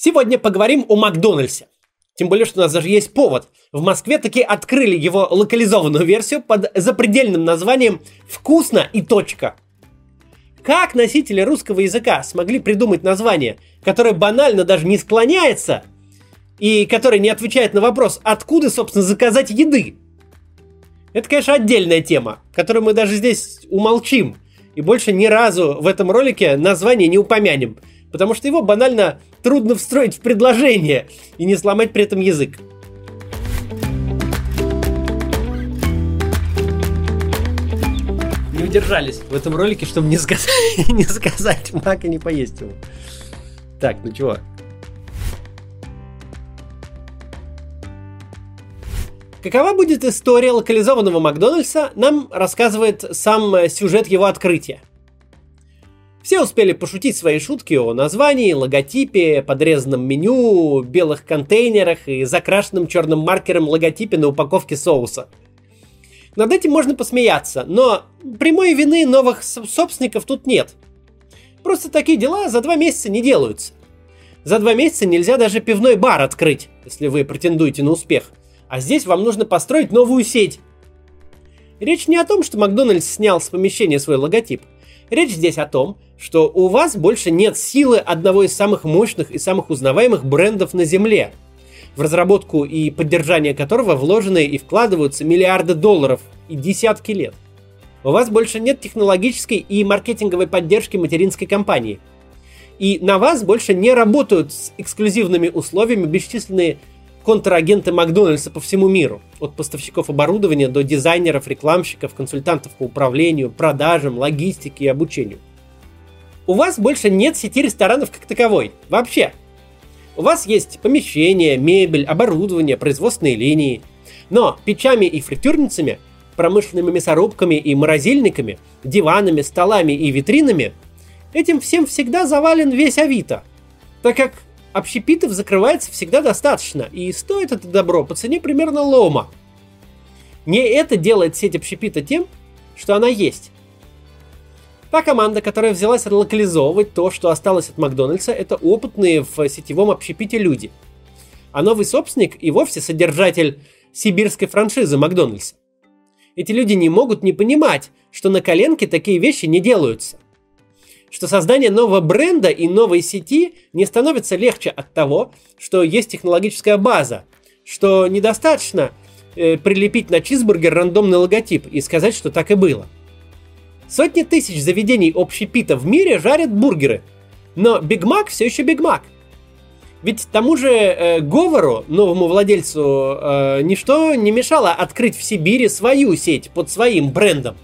Сегодня поговорим о Макдональдсе. Тем более, что у нас даже есть повод. В Москве таки открыли его локализованную версию под запредельным названием «Вкусно и точка». Как носители русского языка смогли придумать название, которое банально даже не склоняется и которое не отвечает на вопрос, откуда, собственно, заказать еды? Это, конечно, отдельная тема, которую мы даже здесь умолчим и больше ни разу в этом ролике название не упомянем – потому что его банально трудно встроить в предложение и не сломать при этом язык. Не удержались в этом ролике, чтобы не сказать, не сказать мак и не поесть его. Так, ну чего? Какова будет история локализованного Макдональдса, нам рассказывает сам сюжет его открытия. Все успели пошутить свои шутки о названии, логотипе, подрезанном меню, белых контейнерах и закрашенном черным маркером логотипе на упаковке соуса. Над этим можно посмеяться, но прямой вины новых собственников тут нет. Просто такие дела за два месяца не делаются. За два месяца нельзя даже пивной бар открыть, если вы претендуете на успех. А здесь вам нужно построить новую сеть. Речь не о том, что Макдональдс снял с помещения свой логотип. Речь здесь о том, что у вас больше нет силы одного из самых мощных и самых узнаваемых брендов на Земле, в разработку и поддержание которого вложены и вкладываются миллиарды долларов и десятки лет. У вас больше нет технологической и маркетинговой поддержки материнской компании. И на вас больше не работают с эксклюзивными условиями бесчисленные контрагенты Макдональдса по всему миру. От поставщиков оборудования до дизайнеров, рекламщиков, консультантов по управлению, продажам, логистике и обучению у вас больше нет сети ресторанов как таковой. Вообще. У вас есть помещение, мебель, оборудование, производственные линии. Но печами и фритюрницами, промышленными мясорубками и морозильниками, диванами, столами и витринами этим всем всегда завален весь Авито. Так как общепитов закрывается всегда достаточно, и стоит это добро по цене примерно лома. Не это делает сеть общепита тем, что она есть. Та команда, которая взялась локализовывать то, что осталось от Макдональдса, это опытные в сетевом общепите люди. А новый собственник и вовсе содержатель сибирской франшизы Макдональдса. Эти люди не могут не понимать, что на коленке такие вещи не делаются. Что создание нового бренда и новой сети не становится легче от того, что есть технологическая база, что недостаточно э, прилепить на чизбургер рандомный логотип и сказать, что так и было – Сотни тысяч заведений общепита в мире жарят бургеры. Но Биг Мак все еще Биг Мак. Ведь тому же э, Говору, новому владельцу, э, ничто не мешало открыть в Сибири свою сеть под своим брендом.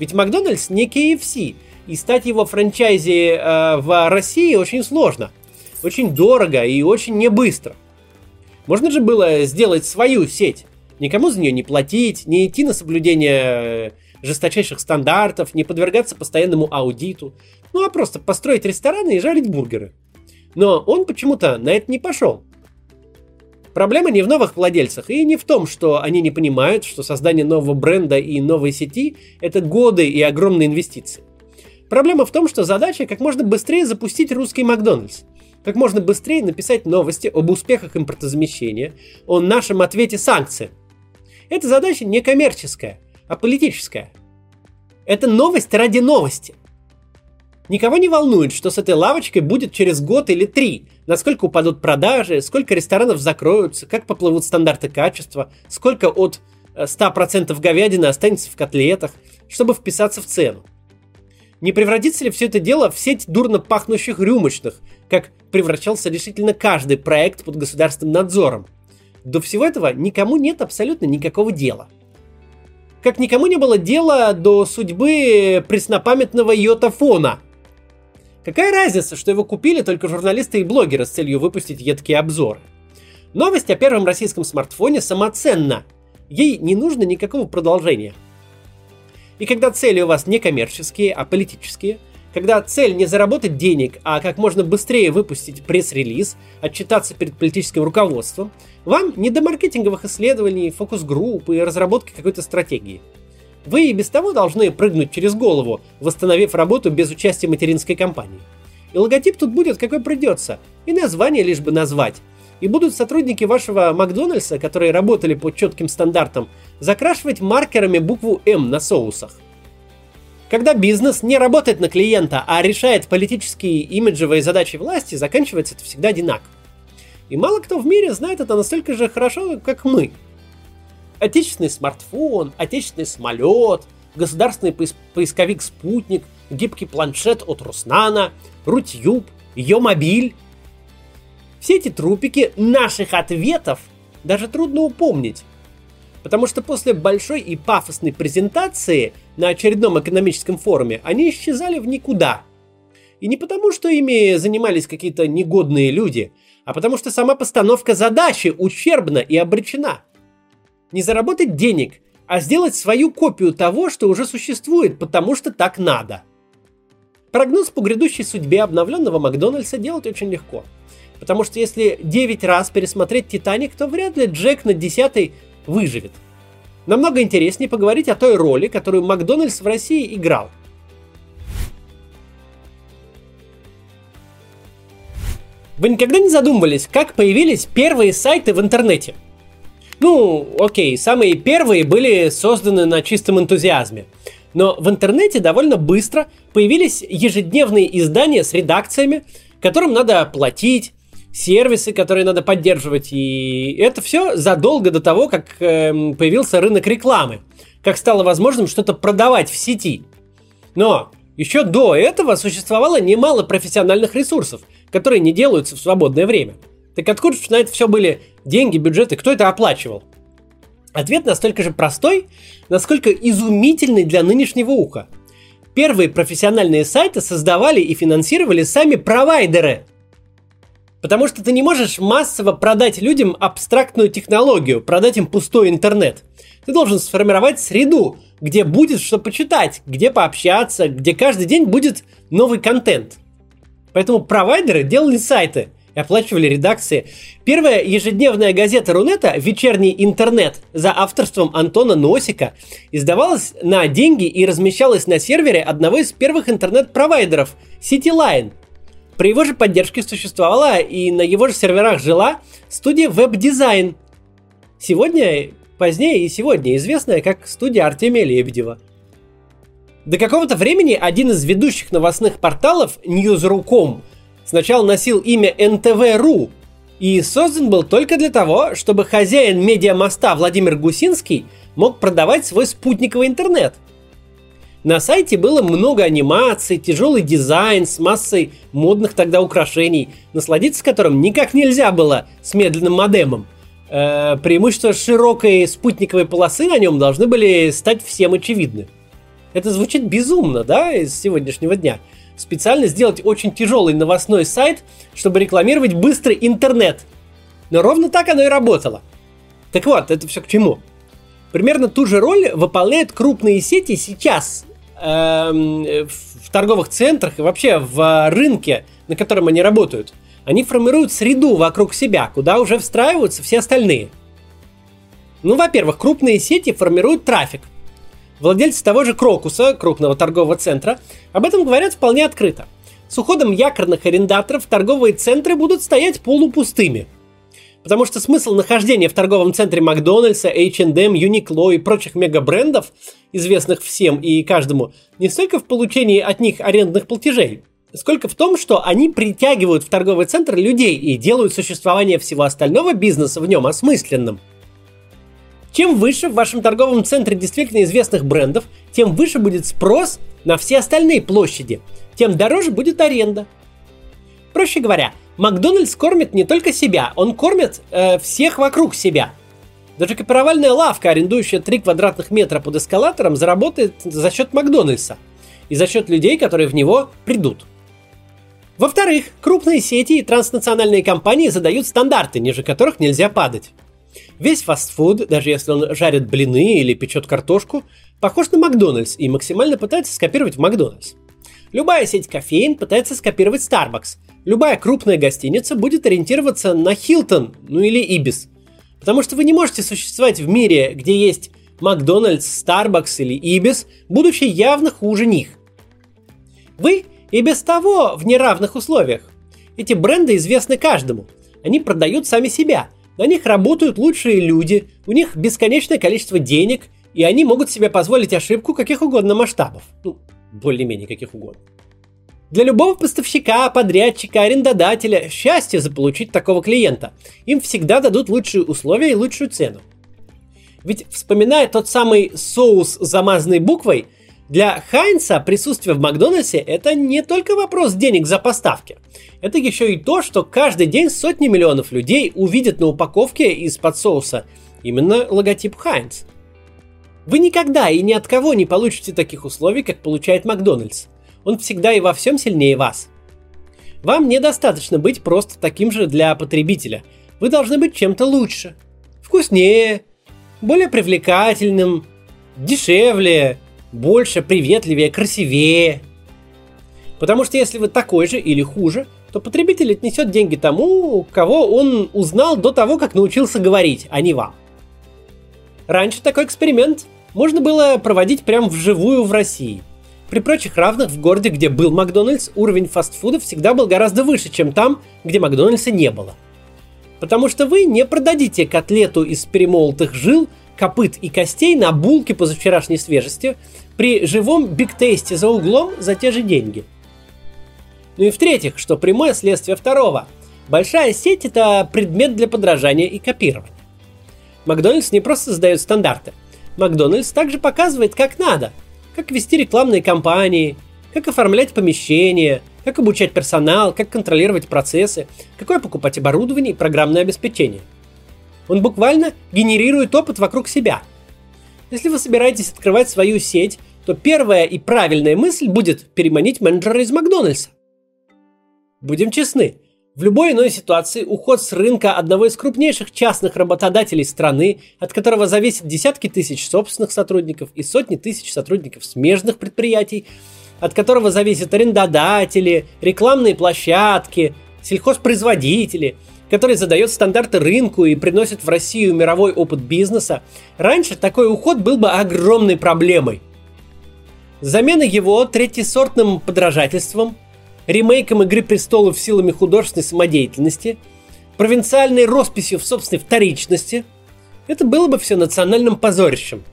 Ведь Макдональдс не KFC, и стать его франчайзи э, в России очень сложно. Очень дорого и очень не быстро. Можно же было сделать свою сеть. Никому за нее не платить, не идти на соблюдение жесточайших стандартов, не подвергаться постоянному аудиту, ну а просто построить рестораны и жарить бургеры. Но он почему-то на это не пошел. Проблема не в новых владельцах и не в том, что они не понимают, что создание нового бренда и новой сети – это годы и огромные инвестиции. Проблема в том, что задача как можно быстрее запустить русский Макдональдс, как можно быстрее написать новости об успехах импортозамещения, о нашем ответе санкциям. Эта задача не коммерческая, а политическая. Это новость ради новости. Никого не волнует, что с этой лавочкой будет через год или три, насколько упадут продажи, сколько ресторанов закроются, как поплывут стандарты качества, сколько от 100% э, говядины останется в котлетах, чтобы вписаться в цену. Не превратится ли все это дело в сеть дурно пахнущих рюмочных, как превращался решительно каждый проект под государственным надзором? До всего этого никому нет абсолютно никакого дела – как никому не было дела до судьбы преснопамятного йотафона. Какая разница, что его купили только журналисты и блогеры с целью выпустить едкие обзоры? Новость о первом российском смартфоне самоценна. Ей не нужно никакого продолжения. И когда цели у вас не коммерческие, а политические, когда цель не заработать денег, а как можно быстрее выпустить пресс-релиз, отчитаться перед политическим руководством, вам не до маркетинговых исследований, фокус-групп и разработки какой-то стратегии. Вы и без того должны прыгнуть через голову, восстановив работу без участия материнской компании. И логотип тут будет какой придется. И название лишь бы назвать. И будут сотрудники вашего Макдональдса, которые работали по четким стандартам, закрашивать маркерами букву М на соусах. Когда бизнес не работает на клиента, а решает политические имиджевые задачи власти, заканчивается это всегда одинаково. И мало кто в мире знает это настолько же хорошо, как мы. Отечественный смартфон, отечественный самолет, государственный поисковик «Спутник», гибкий планшет от Руснана, Рутюб, Йомобиль. Все эти трупики наших ответов даже трудно упомнить. Потому что после большой и пафосной презентации на очередном экономическом форуме они исчезали в никуда. И не потому, что ими занимались какие-то негодные люди, а потому что сама постановка задачи ущербна и обречена. Не заработать денег, а сделать свою копию того, что уже существует, потому что так надо. Прогноз по грядущей судьбе обновленного Макдональдса делать очень легко. Потому что если 9 раз пересмотреть «Титаник», то вряд ли Джек на 10 выживет. Намного интереснее поговорить о той роли, которую Макдональдс в России играл. Вы никогда не задумывались, как появились первые сайты в интернете? Ну, окей, самые первые были созданы на чистом энтузиазме. Но в интернете довольно быстро появились ежедневные издания с редакциями, которым надо платить, сервисы, которые надо поддерживать. И это все задолго до того, как э, появился рынок рекламы, как стало возможным что-то продавать в сети. Но еще до этого существовало немало профессиональных ресурсов, которые не делаются в свободное время. Так откуда же на это все были деньги, бюджеты, кто это оплачивал? Ответ настолько же простой, насколько изумительный для нынешнего уха. Первые профессиональные сайты создавали и финансировали сами провайдеры – Потому что ты не можешь массово продать людям абстрактную технологию, продать им пустой интернет. Ты должен сформировать среду, где будет что почитать, где пообщаться, где каждый день будет новый контент. Поэтому провайдеры делали сайты и оплачивали редакции. Первая ежедневная газета Рунета «Вечерний интернет» за авторством Антона Носика издавалась на деньги и размещалась на сервере одного из первых интернет-провайдеров – CityLine – при его же поддержке существовала и на его же серверах жила студия веб-дизайн. Сегодня, позднее и сегодня известная как студия Артемия Лебедева. До какого-то времени один из ведущих новостных порталов News.ru.com сначала носил имя NTV.ru и создан был только для того, чтобы хозяин медиамоста Владимир Гусинский мог продавать свой спутниковый интернет – на сайте было много анимаций, тяжелый дизайн с массой модных тогда украшений, насладиться которым никак нельзя было с медленным модемом. Э, преимущества широкой спутниковой полосы на нем должны были стать всем очевидны. Это звучит безумно, да, из сегодняшнего дня. Специально сделать очень тяжелый новостной сайт, чтобы рекламировать быстрый интернет. Но ровно так оно и работало. Так вот, это все к чему? Примерно ту же роль выполняют крупные сети сейчас, в торговых центрах и вообще в рынке, на котором они работают, они формируют среду вокруг себя, куда уже встраиваются все остальные. Ну, во-первых, крупные сети формируют трафик. Владельцы того же Крокуса, крупного торгового центра, об этом говорят вполне открыто. С уходом якорных арендаторов торговые центры будут стоять полупустыми – Потому что смысл нахождения в торговом центре Макдональдса, H&M, Uniqlo и прочих мега-брендов, известных всем и каждому, не столько в получении от них арендных платежей, сколько в том, что они притягивают в торговый центр людей и делают существование всего остального бизнеса в нем осмысленным. Чем выше в вашем торговом центре действительно известных брендов, тем выше будет спрос на все остальные площади, тем дороже будет аренда. Проще говоря, Макдональдс кормит не только себя, он кормит э, всех вокруг себя. Даже копировальная лавка, арендующая 3 квадратных метра под эскалатором, заработает за счет Макдональдса и за счет людей, которые в него придут. Во-вторых, крупные сети и транснациональные компании задают стандарты, ниже которых нельзя падать. Весь фастфуд, даже если он жарит блины или печет картошку, похож на Макдональдс и максимально пытается скопировать Макдональдс. Любая сеть кофеин пытается скопировать Starbucks, любая крупная гостиница будет ориентироваться на Хилтон, ну или Ибис. Потому что вы не можете существовать в мире, где есть Макдональдс, Starbucks или Ибис, будучи явно хуже них. Вы И без того в неравных условиях. Эти бренды известны каждому. Они продают сами себя. На них работают лучшие люди, у них бесконечное количество денег, и они могут себе позволить ошибку каких угодно масштабов. Ну, более-менее каких угодно. Для любого поставщика, подрядчика, арендодателя счастье заполучить такого клиента. Им всегда дадут лучшие условия и лучшую цену. Ведь вспоминая тот самый соус, замазанный буквой, для Хайнца присутствие в Макдональдсе это не только вопрос денег за поставки. Это еще и то, что каждый день сотни миллионов людей увидят на упаковке из-под соуса именно логотип Хайнц. Вы никогда и ни от кого не получите таких условий, как получает Макдональдс. Он всегда и во всем сильнее вас. Вам недостаточно быть просто таким же для потребителя. Вы должны быть чем-то лучше. Вкуснее, более привлекательным, дешевле, больше, приветливее, красивее. Потому что если вы такой же или хуже, то потребитель отнесет деньги тому, кого он узнал до того, как научился говорить, а не вам. Раньше такой эксперимент можно было проводить прямо вживую в России. При прочих равных в городе, где был Макдональдс, уровень фастфуда всегда был гораздо выше, чем там, где Макдональдса не было. Потому что вы не продадите котлету из перемолотых жил, копыт и костей на булке позавчерашней свежести при живом бигтесте за углом за те же деньги. Ну и в-третьих, что прямое следствие второго. Большая сеть – это предмет для подражания и копирования. Макдональдс не просто создает стандарты. Макдональдс также показывает, как надо. Как вести рекламные кампании, как оформлять помещения, как обучать персонал, как контролировать процессы, какое покупать оборудование и программное обеспечение. Он буквально генерирует опыт вокруг себя. Если вы собираетесь открывать свою сеть, то первая и правильная мысль будет переманить менеджера из Макдональдса. Будем честны, в любой иной ситуации уход с рынка одного из крупнейших частных работодателей страны, от которого зависят десятки тысяч собственных сотрудников и сотни тысяч сотрудников смежных предприятий, от которого зависят арендодатели, рекламные площадки, сельхозпроизводители, который задает стандарты рынку и приносит в Россию мировой опыт бизнеса, раньше такой уход был бы огромной проблемой. Замена его третьесортным подражательством, ремейком «Игры престолов» силами художественной самодеятельности, провинциальной росписью в собственной вторичности – это было бы все национальным позорищем –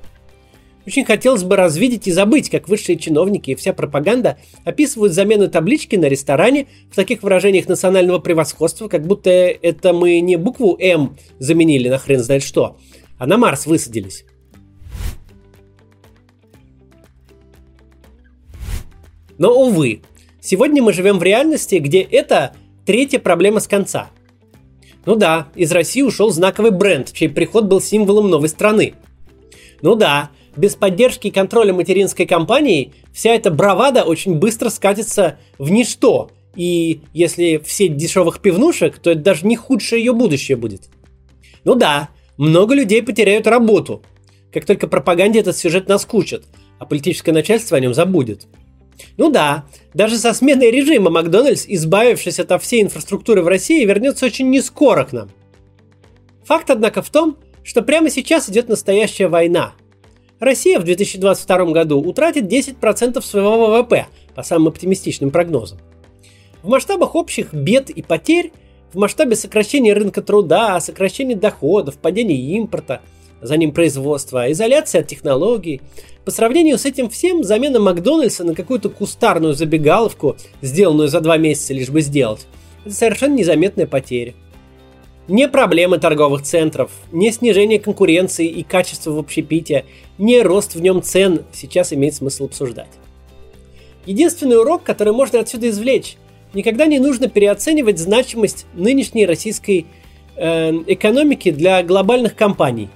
очень хотелось бы развидеть и забыть, как высшие чиновники и вся пропаганда описывают замену таблички на ресторане в таких выражениях национального превосходства, как будто это мы не букву «М» заменили на хрен знает что, а на Марс высадились. Но, увы, сегодня мы живем в реальности, где это третья проблема с конца. Ну да, из России ушел знаковый бренд, чей приход был символом новой страны. Ну да, без поддержки и контроля материнской компании вся эта бравада очень быстро скатится в ничто. И если в сеть дешевых пивнушек, то это даже не худшее ее будущее будет. Ну да, много людей потеряют работу. Как только пропаганде этот сюжет наскучит, а политическое начальство о нем забудет. Ну да, даже со сменой режима Макдональдс, избавившись от всей инфраструктуры в России, вернется очень не скоро к нам. Факт, однако, в том, что прямо сейчас идет настоящая война – Россия в 2022 году утратит 10% своего ВВП, по самым оптимистичным прогнозам. В масштабах общих бед и потерь, в масштабе сокращения рынка труда, сокращения доходов, падения импорта, за ним производства, изоляции от технологий, по сравнению с этим всем, замена Макдональдса на какую-то кустарную забегаловку, сделанную за два месяца лишь бы сделать, это совершенно незаметная потеря. Не проблемы торговых центров, не снижение конкуренции и качества в общепития, не рост в нем цен сейчас имеет смысл обсуждать. Единственный урок, который можно отсюда извлечь, никогда не нужно переоценивать значимость нынешней российской э, экономики для глобальных компаний.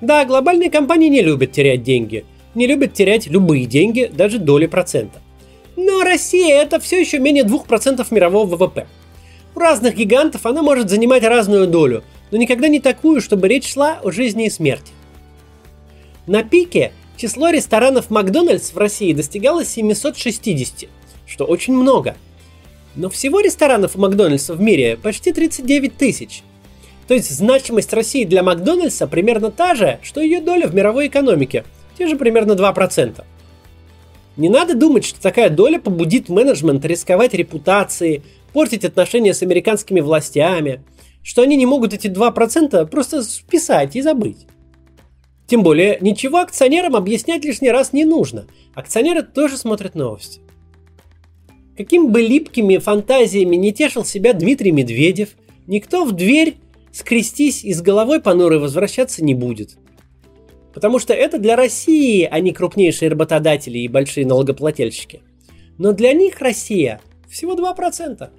Да, глобальные компании не любят терять деньги, не любят терять любые деньги, даже доли процента. Но Россия это все еще менее 2% мирового ВВП. У разных гигантов она может занимать разную долю, но никогда не такую, чтобы речь шла о жизни и смерти. На пике число ресторанов Макдональдс в России достигало 760, что очень много. Но всего ресторанов у Макдональдса в мире почти 39 тысяч. То есть значимость России для Макдональдса примерно та же, что ее доля в мировой экономике, те же примерно 2%. Не надо думать, что такая доля побудит менеджмент рисковать репутацией, портить отношения с американскими властями, что они не могут эти 2% просто списать и забыть. Тем более, ничего акционерам объяснять лишний раз не нужно. Акционеры тоже смотрят новости. Каким бы липкими фантазиями не тешил себя Дмитрий Медведев, никто в дверь скрестись и с головой понурой возвращаться не будет. Потому что это для России, а не крупнейшие работодатели и большие налогоплательщики. Но для них Россия всего 2%.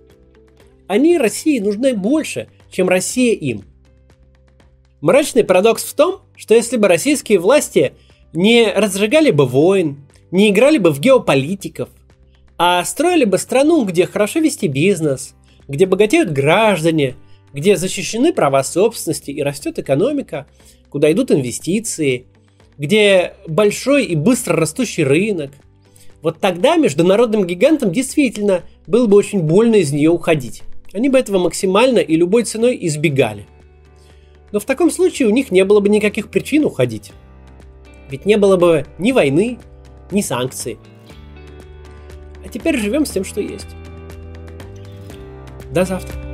Они России нужны больше, чем Россия им. Мрачный парадокс в том, что если бы российские власти не разжигали бы войн, не играли бы в геополитиков, а строили бы страну, где хорошо вести бизнес, где богатеют граждане, где защищены права собственности и растет экономика, куда идут инвестиции, где большой и быстро растущий рынок, вот тогда международным гигантам действительно было бы очень больно из нее уходить. Они бы этого максимально и любой ценой избегали. Но в таком случае у них не было бы никаких причин уходить. Ведь не было бы ни войны, ни санкций. А теперь живем с тем, что есть. До завтра.